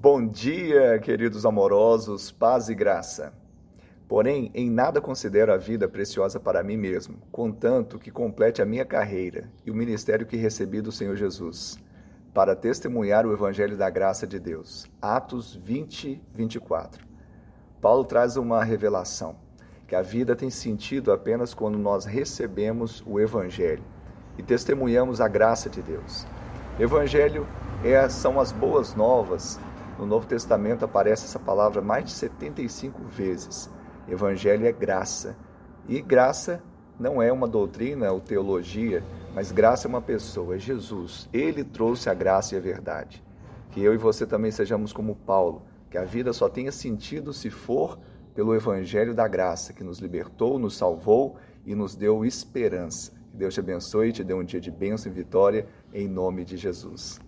Bom dia, queridos amorosos, paz e graça. Porém, em nada considero a vida preciosa para mim mesmo, contanto que complete a minha carreira e o ministério que recebi do Senhor Jesus, para testemunhar o Evangelho da graça de Deus. Atos 20, 24. Paulo traz uma revelação, que a vida tem sentido apenas quando nós recebemos o Evangelho e testemunhamos a graça de Deus. Evangelho é, são as boas novas no Novo Testamento aparece essa palavra mais de 75 vezes. Evangelho é graça. E graça não é uma doutrina ou teologia, mas graça é uma pessoa, é Jesus. Ele trouxe a graça e a verdade. Que eu e você também sejamos como Paulo, que a vida só tenha sentido se for pelo Evangelho da graça, que nos libertou, nos salvou e nos deu esperança. Que Deus te abençoe e te dê um dia de bênção e vitória, em nome de Jesus.